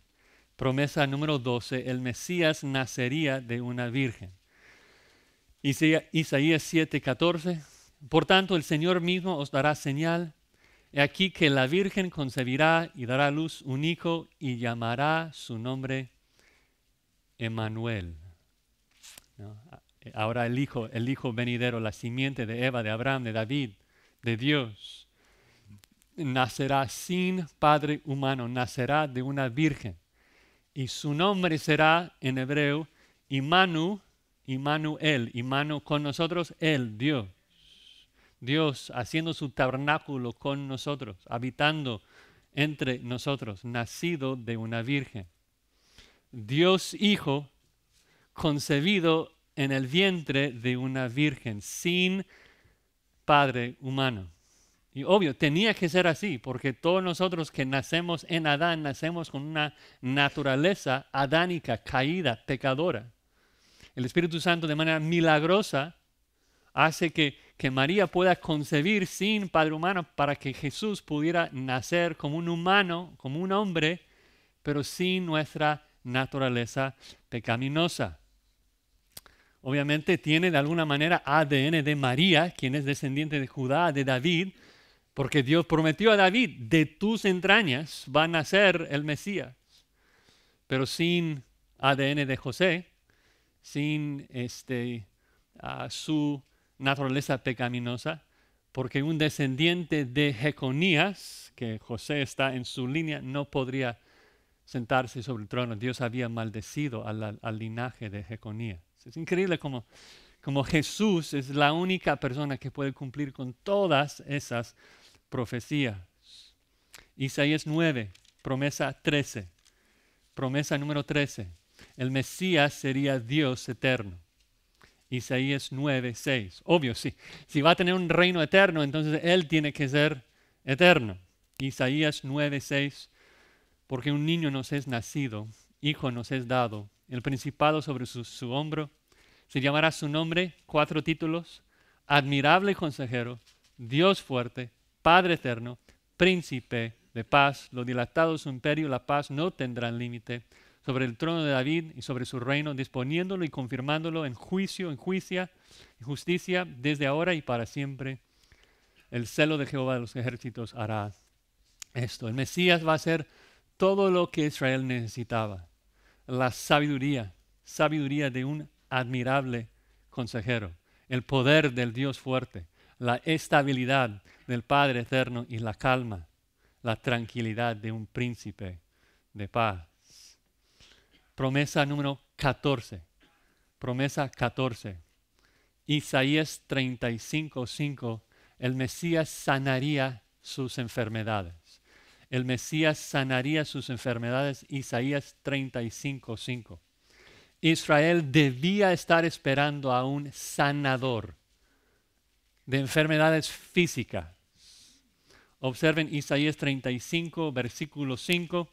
A: Promesa número 12, el Mesías nacería de una virgen. Isaías 7:14, por tanto el Señor mismo os dará señal. He aquí que la virgen concebirá y dará luz un hijo y llamará su nombre Emanuel. Ahora el hijo, el hijo venidero, la simiente de Eva, de Abraham, de David, de Dios nacerá sin padre humano, nacerá de una virgen. Y su nombre será en hebreo Imanu, Immanuel, Imanu con nosotros, el Dios. Dios haciendo su tabernáculo con nosotros, habitando entre nosotros, nacido de una virgen. Dios Hijo, concebido en el vientre de una virgen, sin padre humano. Y obvio, tenía que ser así, porque todos nosotros que nacemos en Adán, nacemos con una naturaleza adánica, caída, pecadora. El Espíritu Santo de manera milagrosa hace que, que María pueda concebir sin Padre humano para que Jesús pudiera nacer como un humano, como un hombre, pero sin nuestra naturaleza pecaminosa. Obviamente tiene de alguna manera ADN de María, quien es descendiente de Judá, de David, porque Dios prometió a David, de tus entrañas va a nacer el Mesías. Pero sin ADN de José, sin este, su naturaleza pecaminosa, porque un descendiente de Jeconías, que José está en su línea, no podría sentarse sobre el trono. Dios había maldecido al, linaje de Jeconías. Es increíble como, Jesús es la única persona que puede cumplir con todas esas profecías. Isaías 9, promesa 13. Promesa número 13. El Mesías sería Dios eterno. Isaías 9, 6. Obvio, sí. Si va a tener un reino eterno, entonces Él tiene que ser eterno. Isaías 9, 6. Porque un niño nos es nacido, hijo nos es dado, el principado sobre su, hombro. Se llamará su nombre, cuatro títulos, admirable consejero, Dios fuerte, Padre eterno, príncipe de paz, lo dilatado su imperio, la paz no tendrán límite. sobre el trono de David y sobre su reino, disponiéndolo y confirmándolo en juicio, en juicia, en justicia, desde ahora y para siempre. El celo de Jehová de los ejércitos hará esto. El Mesías va a ser todo lo que Israel necesitaba. La sabiduría, sabiduría de un admirable consejero, el poder del Dios fuerte, la estabilidad del Padre eterno y la calma, la tranquilidad de un príncipe de paz. Promesa número 14. Promesa 14. Isaías 35, 5. El Mesías sanaría sus enfermedades. El Mesías sanaría sus enfermedades. Isaías 35, 5. Israel debía estar esperando a un sanador de enfermedades físicas. Observen Isaías 35, versículo 5.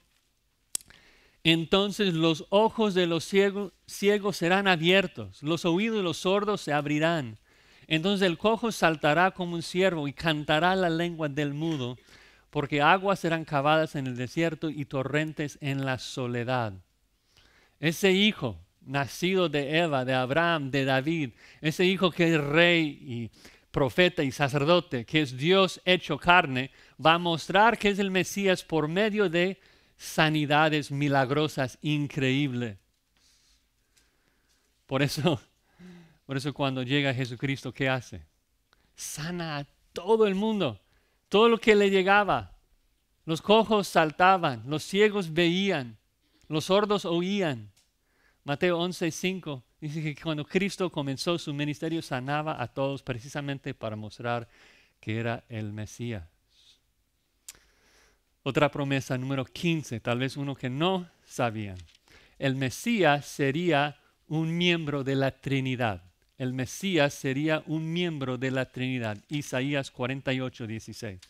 A: Entonces los ojos de los ciegos, ciegos, serán abiertos, los oídos de los sordos se abrirán. Entonces el cojo saltará como un ciervo y cantará la lengua del mudo, porque aguas serán cavadas en el desierto y torrentes en la soledad. Ese hijo, nacido de Eva, de Abraham, de David, ese hijo que es rey y profeta y sacerdote, que es Dios hecho carne, va a mostrar que es el Mesías por medio de sanidades milagrosas increíbles. Por eso, por eso cuando llega Jesucristo, ¿qué hace? Sana a todo el mundo, todo lo que le llegaba. Los cojos saltaban, los ciegos veían, los sordos oían. Mateo 11:5 dice que cuando Cristo comenzó su ministerio sanaba a todos precisamente para mostrar que era el Mesías. Otra promesa número 15, tal vez uno que no sabían. El Mesías sería un miembro de la Trinidad. El Mesías sería un miembro de la Trinidad. Isaías 48, 16.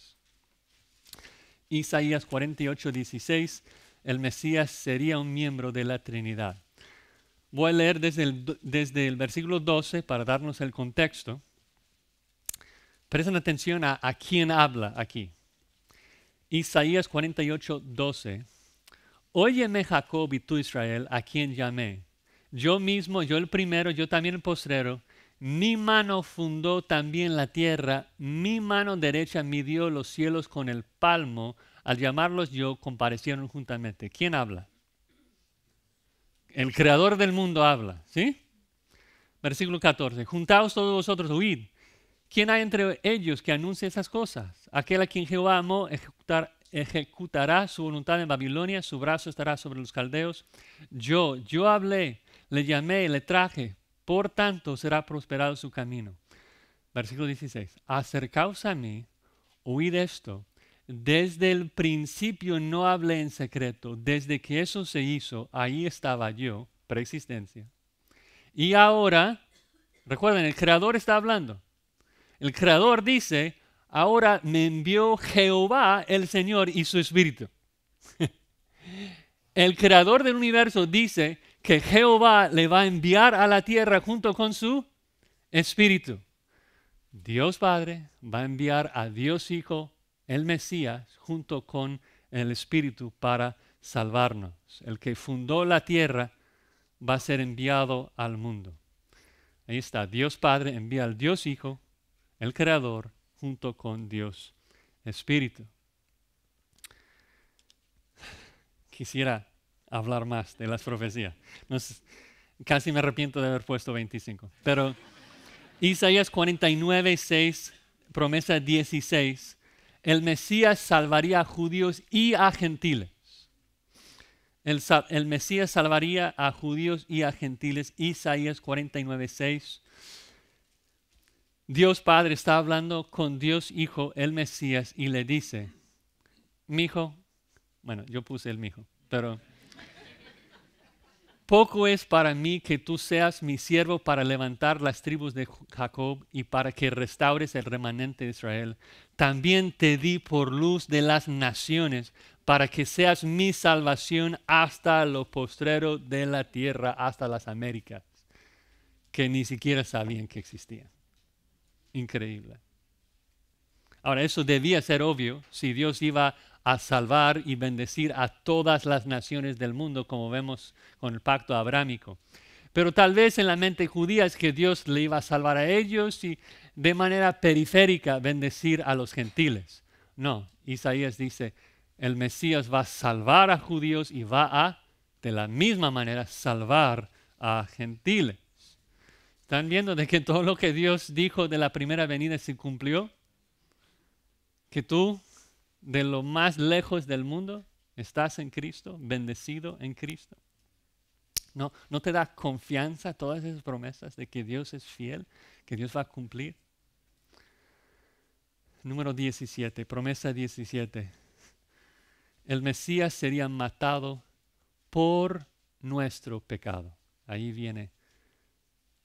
A: Isaías 48, 16. El Mesías sería un miembro de la Trinidad. Voy a leer desde el, desde el versículo 12 para darnos el contexto. Presten atención a, a quién habla aquí. Isaías 48, 12. Óyeme Jacob y tú Israel, a quien llamé. Yo mismo, yo el primero, yo también el postrero. Mi mano fundó también la tierra, mi mano derecha midió los cielos con el palmo. Al llamarlos yo, comparecieron juntamente. ¿Quién habla? El creador del mundo habla, ¿sí? Versículo 14. Juntaos todos vosotros, huid ¿Quién hay entre ellos que anuncie esas cosas? Aquel a quien Jehová amó ejecutará su voluntad en Babilonia, su brazo estará sobre los caldeos. Yo, yo hablé, le llamé, le traje, por tanto será prosperado su camino. Versículo 16. Acercaos a mí, oíd esto. Desde el principio no hablé en secreto. Desde que eso se hizo, ahí estaba yo, preexistencia. Y ahora, recuerden, el Creador está hablando. El Creador dice, ahora me envió Jehová el Señor y su Espíritu. el Creador del universo dice que Jehová le va a enviar a la tierra junto con su Espíritu. Dios Padre va a enviar a Dios Hijo, el Mesías, junto con el Espíritu para salvarnos. El que fundó la tierra va a ser enviado al mundo. Ahí está, Dios Padre envía al Dios Hijo el Creador, junto con Dios Espíritu. Quisiera hablar más de las profecías. casi me arrepiento de haber puesto 25. Pero Isaías 49, 6, promesa 16, el Mesías salvaría a judíos y a gentiles. El, el Mesías salvaría a judíos y a gentiles. Isaías 49, 6. Dios Padre está hablando con Dios Hijo, el Mesías, y le dice, mi hijo, bueno, yo puse el mi hijo, pero poco es para mí que tú seas mi siervo para levantar las tribus de Jacob y para que restaures el remanente de Israel. También te di por luz de las naciones para que seas mi salvación hasta lo postrero de la tierra, hasta las Américas, que ni siquiera sabían que existían. Increíble. Ahora, eso debía ser obvio si Dios iba a salvar y bendecir a todas las naciones del mundo, como vemos con el pacto abrámico. Pero tal vez en la mente judía es que Dios le iba a salvar a ellos y de manera periférica bendecir a los gentiles. No, Isaías dice, el Mesías va a salvar a judíos y va a, de la misma manera, salvar a gentiles. ¿Están viendo de que todo lo que Dios dijo de la primera venida se cumplió? Que tú, de lo más lejos del mundo, estás en Cristo, bendecido en Cristo. ¿No, ¿No te da confianza todas esas promesas de que Dios es fiel, que Dios va a cumplir? Número 17, promesa 17. El Mesías sería matado por nuestro pecado. Ahí viene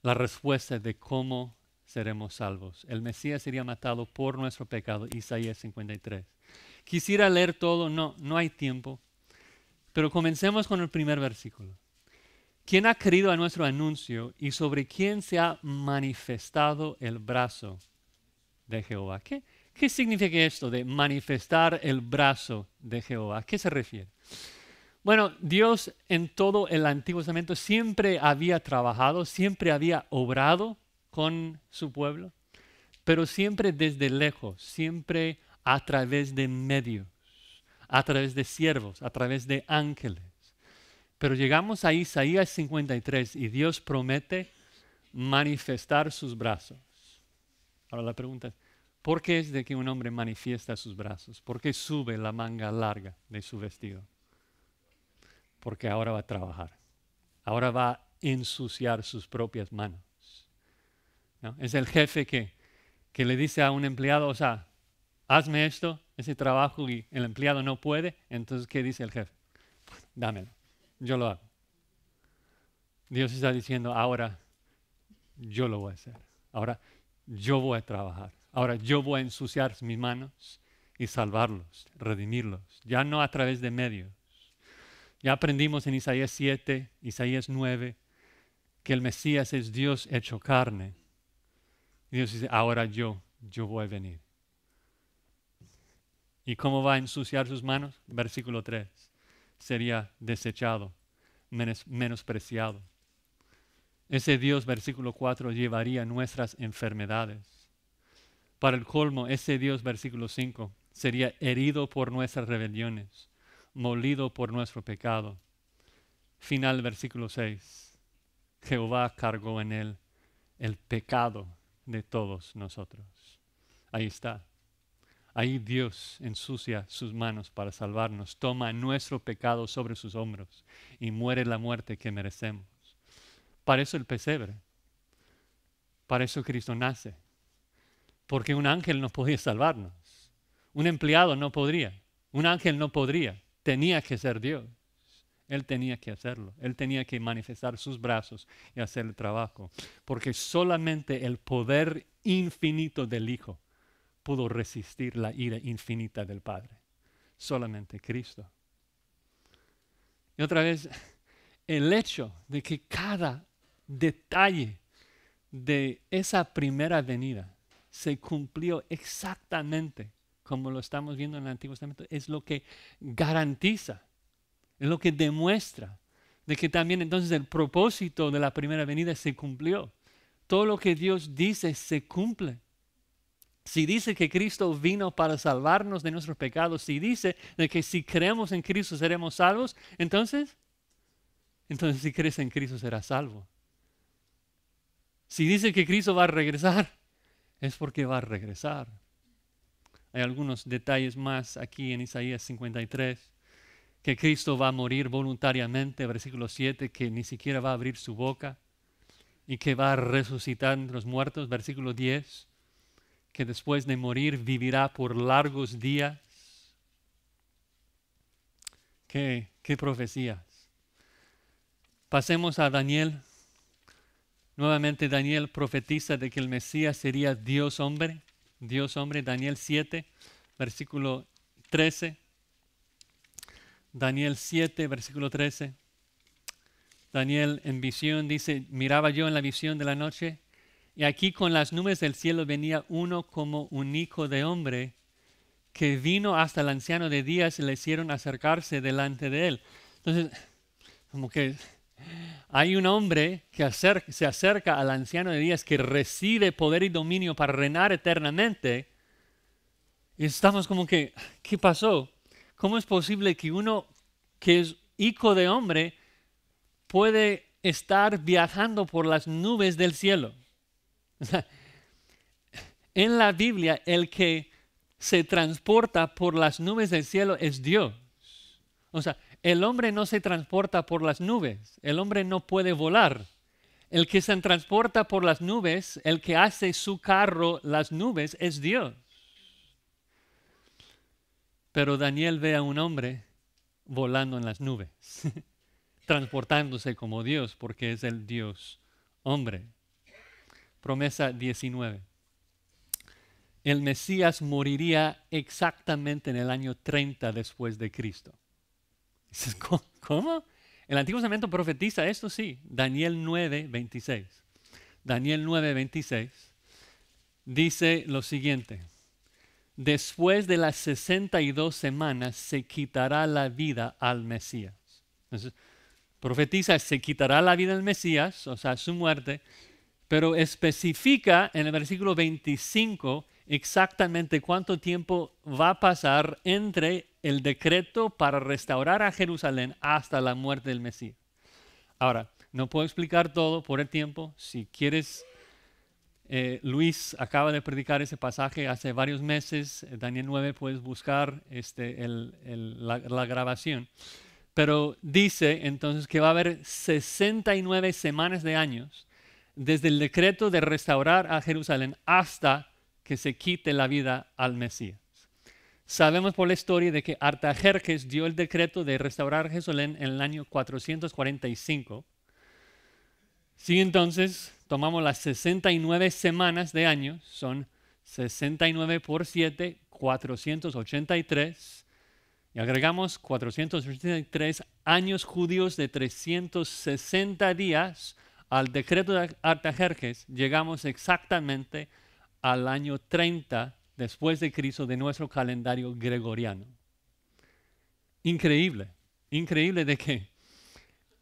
A: la respuesta de cómo seremos salvos. El Mesías sería matado por nuestro pecado, Isaías 53. Quisiera leer todo, no, no hay tiempo, pero comencemos con el primer versículo. ¿Quién ha querido a nuestro anuncio y sobre quién se ha manifestado el brazo de Jehová? ¿Qué, ¿Qué significa esto de manifestar el brazo de Jehová? ¿A qué se refiere? Bueno, Dios en todo el Antiguo Testamento siempre había trabajado, siempre había obrado con su pueblo, pero siempre desde lejos, siempre a través de medios, a través de siervos, a través de ángeles. Pero llegamos a Isaías 53 y Dios promete manifestar sus brazos. Ahora la pregunta es, ¿Por qué es de que un hombre manifiesta sus brazos? ¿Por qué sube la manga larga de su vestido? Porque ahora va a trabajar. Ahora va a ensuciar sus propias manos. Es el jefe que, que le dice a un empleado, o sea, hazme esto, ese trabajo y el empleado no puede. Entonces, ¿qué dice el jefe? Dámelo, yo lo hago. Dios está diciendo, ahora yo lo voy a hacer. Ahora yo voy a trabajar. Ahora yo voy a ensuciar mis manos y salvarlos, redimirlos, ya no a través de medios. Ya aprendimos en Isaías 7, Isaías 9, que el Mesías es Dios hecho carne. Dios dice, ahora yo, yo voy a venir. ¿Y cómo va a ensuciar sus manos? Versículo 3. Sería desechado, menospreciado. Ese Dios, versículo 4, llevaría nuestras enfermedades para el colmo, ese Dios, versículo 5, sería herido por nuestras rebeliones, molido por nuestro pecado. Final, versículo 6. Jehová cargó en él el pecado de todos nosotros. Ahí está. Ahí Dios ensucia sus manos para salvarnos, toma nuestro pecado sobre sus hombros y muere la muerte que merecemos. Para eso el pesebre. Para eso Cristo nace porque un ángel no podía salvarnos. Un empleado no podría. Un ángel no podría. Tenía que ser Dios. Él tenía que hacerlo. Él tenía que manifestar sus brazos y hacer el trabajo. Porque solamente el poder infinito del Hijo pudo resistir la ira infinita del Padre. Solamente Cristo. Y otra vez, el hecho de que cada detalle de esa primera venida se cumplió exactamente como lo estamos viendo en el Antiguo Testamento, es lo que garantiza, es lo que demuestra de que también entonces el propósito de la primera venida se cumplió. Todo lo que Dios dice se cumple. Si dice que Cristo vino para salvarnos de nuestros pecados, si dice de que si creemos en Cristo seremos salvos, entonces, entonces si crees en Cristo serás salvo. Si dice que Cristo va a regresar, es porque va a regresar. Hay algunos detalles más aquí en Isaías 53, que Cristo va a morir voluntariamente, versículo 7, que ni siquiera va a abrir su boca y que va a resucitar entre los muertos, versículo 10, que después de morir vivirá por largos días. ¿Qué, qué profecías? Pasemos a Daniel Nuevamente Daniel profetiza de que el Mesías sería Dios hombre, Dios hombre, Daniel 7, versículo 13. Daniel 7, versículo 13. Daniel en visión dice, miraba yo en la visión de la noche Y aquí con las nubes del cielo venía uno como un hijo de hombre que vino hasta el anciano de días y le hicieron acercarse delante de él. Entonces, como que hay un hombre que se acerca al anciano de días que recibe poder y dominio para reinar eternamente. Y estamos como que, ¿qué pasó? ¿Cómo es posible que uno que es hijo de hombre puede estar viajando por las nubes del cielo? en la Biblia, el que se transporta por las nubes del cielo es Dios. O sea, el hombre no se transporta por las nubes, el hombre no puede volar. El que se transporta por las nubes, el que hace su carro las nubes, es Dios. Pero Daniel ve a un hombre volando en las nubes, transportándose como Dios, porque es el Dios hombre. Promesa 19. El Mesías moriría exactamente en el año 30 después de Cristo. ¿Cómo? El Antiguo Testamento profetiza esto, sí. Daniel 9, 26. Daniel 9, 26 dice lo siguiente. Después de las 62 semanas se quitará la vida al Mesías. Entonces, profetiza, se quitará la vida al Mesías, o sea, su muerte, pero especifica en el versículo 25 exactamente cuánto tiempo va a pasar entre el decreto para restaurar a Jerusalén hasta la muerte del Mesías. Ahora, no puedo explicar todo por el tiempo. Si quieres, eh, Luis acaba de predicar ese pasaje hace varios meses. Eh, Daniel 9, puedes buscar este, la, grabación. Pero dice entonces que va a haber 69 semanas de años desde el decreto de restaurar a Jerusalén hasta que se quite la vida al Mesías. Sabemos por la historia de que Artajerjes dio el decreto de restaurar Jerusalén en el año 445. Si entonces tomamos las 69 semanas de años, son 69 por 7, 483, y agregamos 483 años judíos de 360 días al decreto de Artajerjes, llegamos exactamente al año 30 después de Cristo de nuestro calendario gregoriano. Increíble, increíble de que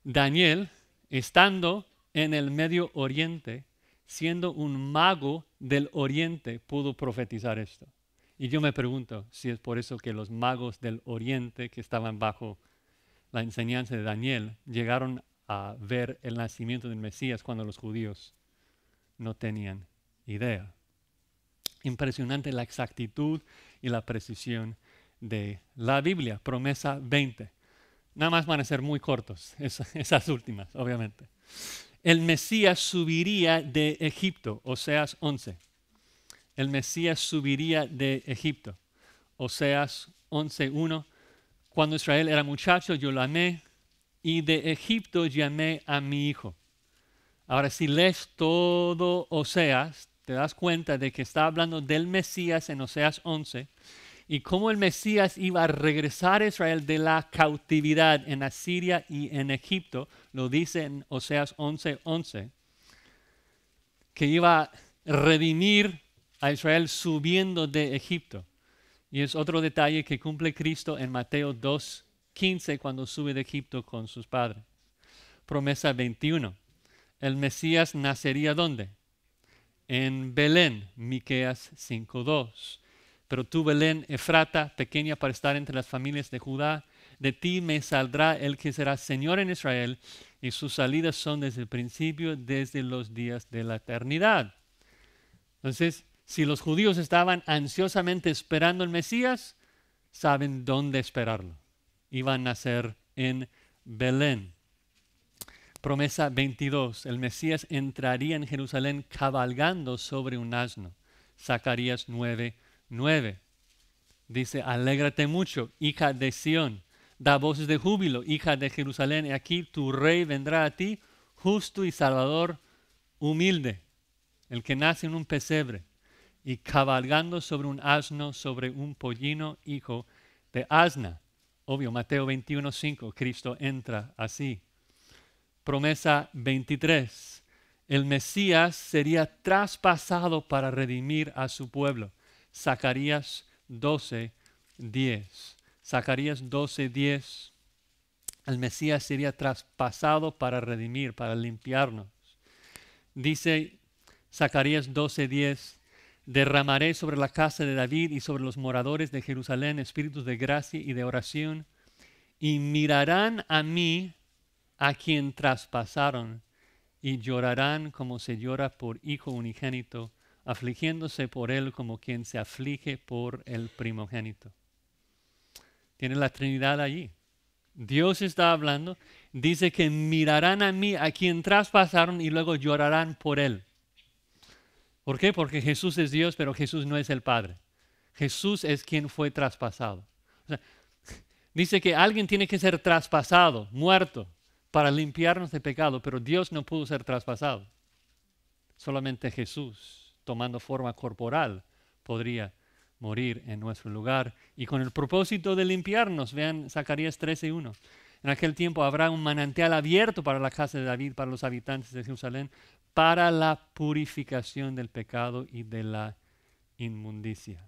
A: Daniel, estando en el Medio Oriente, siendo un mago del Oriente, pudo profetizar esto. Y yo me pregunto si es por eso que los magos del Oriente que estaban bajo la enseñanza de Daniel llegaron a ver el nacimiento del Mesías cuando los judíos no tenían idea. Impresionante la exactitud y la precisión de la Biblia. Promesa 20. Nada más van a ser muy cortos, esas, últimas, obviamente. El Mesías subiría de Egipto, Oseas 11. El Mesías subiría de Egipto, Oseas 11.1. Cuando Israel era muchacho, yo lo amé y de Egipto llamé a mi hijo. Ahora, si lees todo Oseas, te das cuenta de que está hablando del Mesías en Oseas 11 y cómo el Mesías iba a regresar a Israel de la cautividad en Asiria y en Egipto, lo dice en Oseas 11:11, 11, que iba a redimir a Israel subiendo de Egipto. Y es otro detalle que cumple Cristo en Mateo 2:15 cuando sube de Egipto con sus padres. Promesa 21. El Mesías nacería ¿dónde? en Belén, Miqueas 5:2. Pero tú, Belén, Efrata, pequeña para estar entre las familias de Judá, de ti me saldrá el que será Señor en Israel, y sus salidas son desde el principio, desde los días de la eternidad. Entonces, si los judíos estaban ansiosamente esperando el Mesías, saben dónde esperarlo. Iban a nacer en Belén. Promesa 22. El Mesías entraría en Jerusalén cabalgando sobre un asno. Zacarías 9, 9. Dice, alégrate mucho, hija de Sión. Da voces de júbilo, hija de Jerusalén. Y aquí tu rey vendrá a ti, justo y salvador, humilde, el que nace en un pesebre, y cabalgando sobre un asno, sobre un pollino, hijo de asna. Obvio, Mateo 21, 5, Cristo entra así. Promesa 23. el Mesías sería traspasado para redimir a su pueblo. Zacarías 12, 10. Zacarías 12, 10. El Mesías sería traspasado para redimir, para limpiarnos. Dice Zacarías 12, 10. Derramaré sobre la casa de David y sobre los moradores de Jerusalén espíritus de gracia y de oración, y mirarán a mí a quien traspasaron y llorarán como se llora por hijo unigénito, afligiéndose por él como quien se aflige por el primogénito. Tiene la Trinidad allí. Dios está hablando, dice que mirarán a mí a quien traspasaron y luego llorarán por él. ¿Por qué? Porque Jesús es Dios, pero Jesús no es el Padre. Jesús es quien fue traspasado. dice que alguien tiene que ser traspasado, muerto, para limpiarnos de pecado, pero Dios no pudo ser traspasado. Solamente Jesús, tomando forma corporal, podría morir en nuestro lugar y con el propósito de limpiarnos. Vean Zacarías 13:1. En aquel tiempo habrá un manantial abierto para la casa de David, para los habitantes de Jerusalén, para la purificación del pecado y de la inmundicia.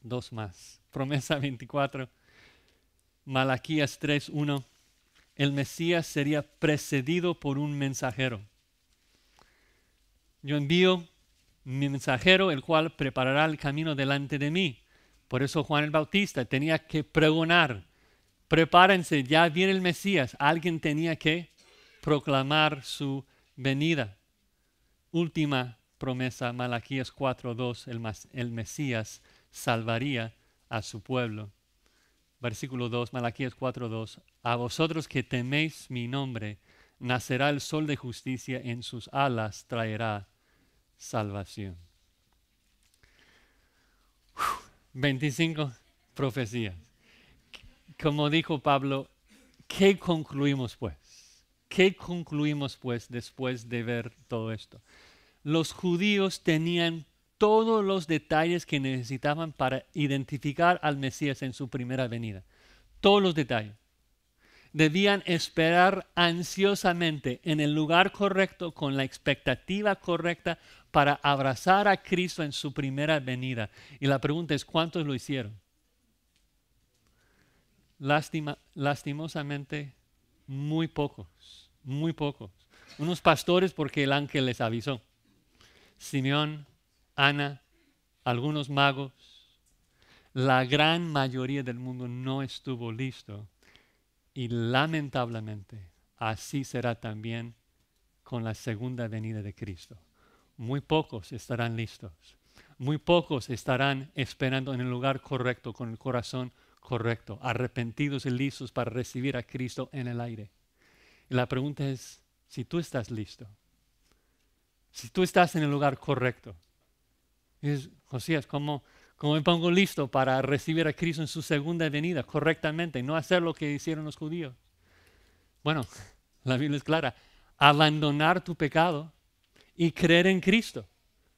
A: Dos más. Promesa 24. Malaquías 3:1 el Mesías sería precedido por un mensajero. Yo envío mensajero, el cual preparará el camino delante de mí. Por eso Juan el Bautista tenía que pregonar, prepárense, ya viene el Mesías. Alguien tenía que proclamar su venida. Última promesa, Malaquías 4.2, el, el Mesías salvaría a su pueblo. Versículo 2, Malaquías 4.2. A vosotros que teméis mi nombre, nacerá el sol de justicia, en sus alas traerá salvación. 25 profecías. Como dijo Pablo, ¿qué concluimos pues? ¿Qué concluimos pues después de ver todo esto? Los judíos tenían todos los detalles que necesitaban para identificar al Mesías en su primera venida. Todos los detalles debían esperar ansiosamente en el lugar correcto, con la expectativa correcta, para abrazar a Cristo en su primera venida. Y la pregunta es, ¿cuántos lo hicieron? Lástima, lastimosamente, muy pocos, muy pocos. Unos pastores porque el ángel les avisó. Simeón, Ana, algunos magos. La gran mayoría del mundo no estuvo listo y lamentablemente así será también con la segunda venida de Cristo. Muy pocos estarán listos. Muy pocos estarán esperando en el lugar correcto, con el corazón correcto, arrepentidos y listos para recibir a Cristo en el aire. Y la pregunta es, si tú estás listo, si tú estás en el lugar correcto, es, Josías, ¿cómo, ¿Cómo me pongo listo para recibir a Cristo en su segunda venida correctamente? No hacer lo que hicieron los judíos. Bueno, la Biblia es clara. Abandonar tu pecado y creer en Cristo.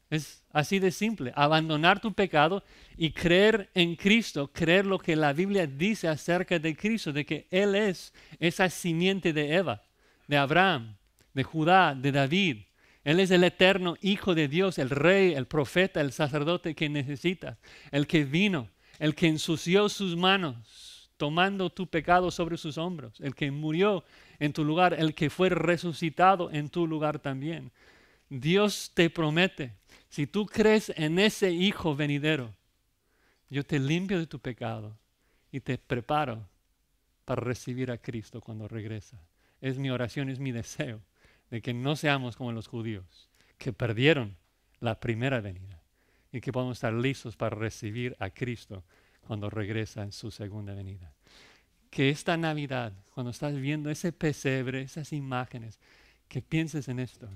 A: Es así de simple. Abandonar tu pecado y creer en Cristo. Creer lo que la Biblia dice acerca de Cristo, de que Él es esa simiente de Eva, de Abraham, de Judá, de David, él es el eterno Hijo de Dios, el Rey, el profeta, el sacerdote que necesitas, el que vino, el que ensució sus manos, tomando tu pecado sobre sus hombros, el que murió en tu lugar, el que fue resucitado en tu lugar también. Dios te promete, si tú crees en ese Hijo venidero, yo te limpio de tu pecado y te preparo para recibir a Cristo cuando regresa. Es mi oración, es mi deseo de que no seamos como los judíos, que perdieron la primera venida y que podamos estar listos para recibir a Cristo cuando regresa en su segunda venida. Que esta Navidad, cuando estás viendo ese pesebre, esas imágenes, que pienses en esto.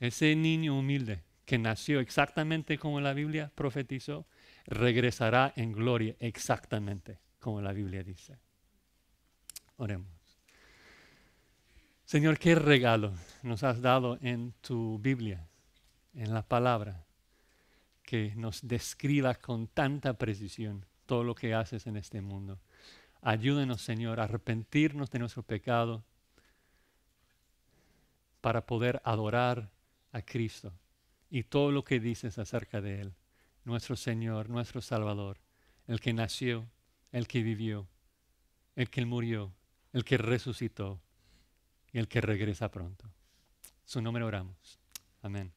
A: Ese niño humilde que nació exactamente como la Biblia profetizó, regresará en gloria exactamente como la Biblia dice. Oremos. Señor, qué regalo nos has dado en tu Biblia, en la palabra, que nos describa con tanta precisión todo lo que haces en este mundo. Ayúdenos, Señor, a arrepentirnos de nuestro pecado, para poder adorar a Cristo y todo lo que dices acerca de Él, nuestro Señor, nuestro Salvador, el que nació, el que vivió, el que murió, el que resucitó y el que regresa pronto. Su nombre oramos. Amén.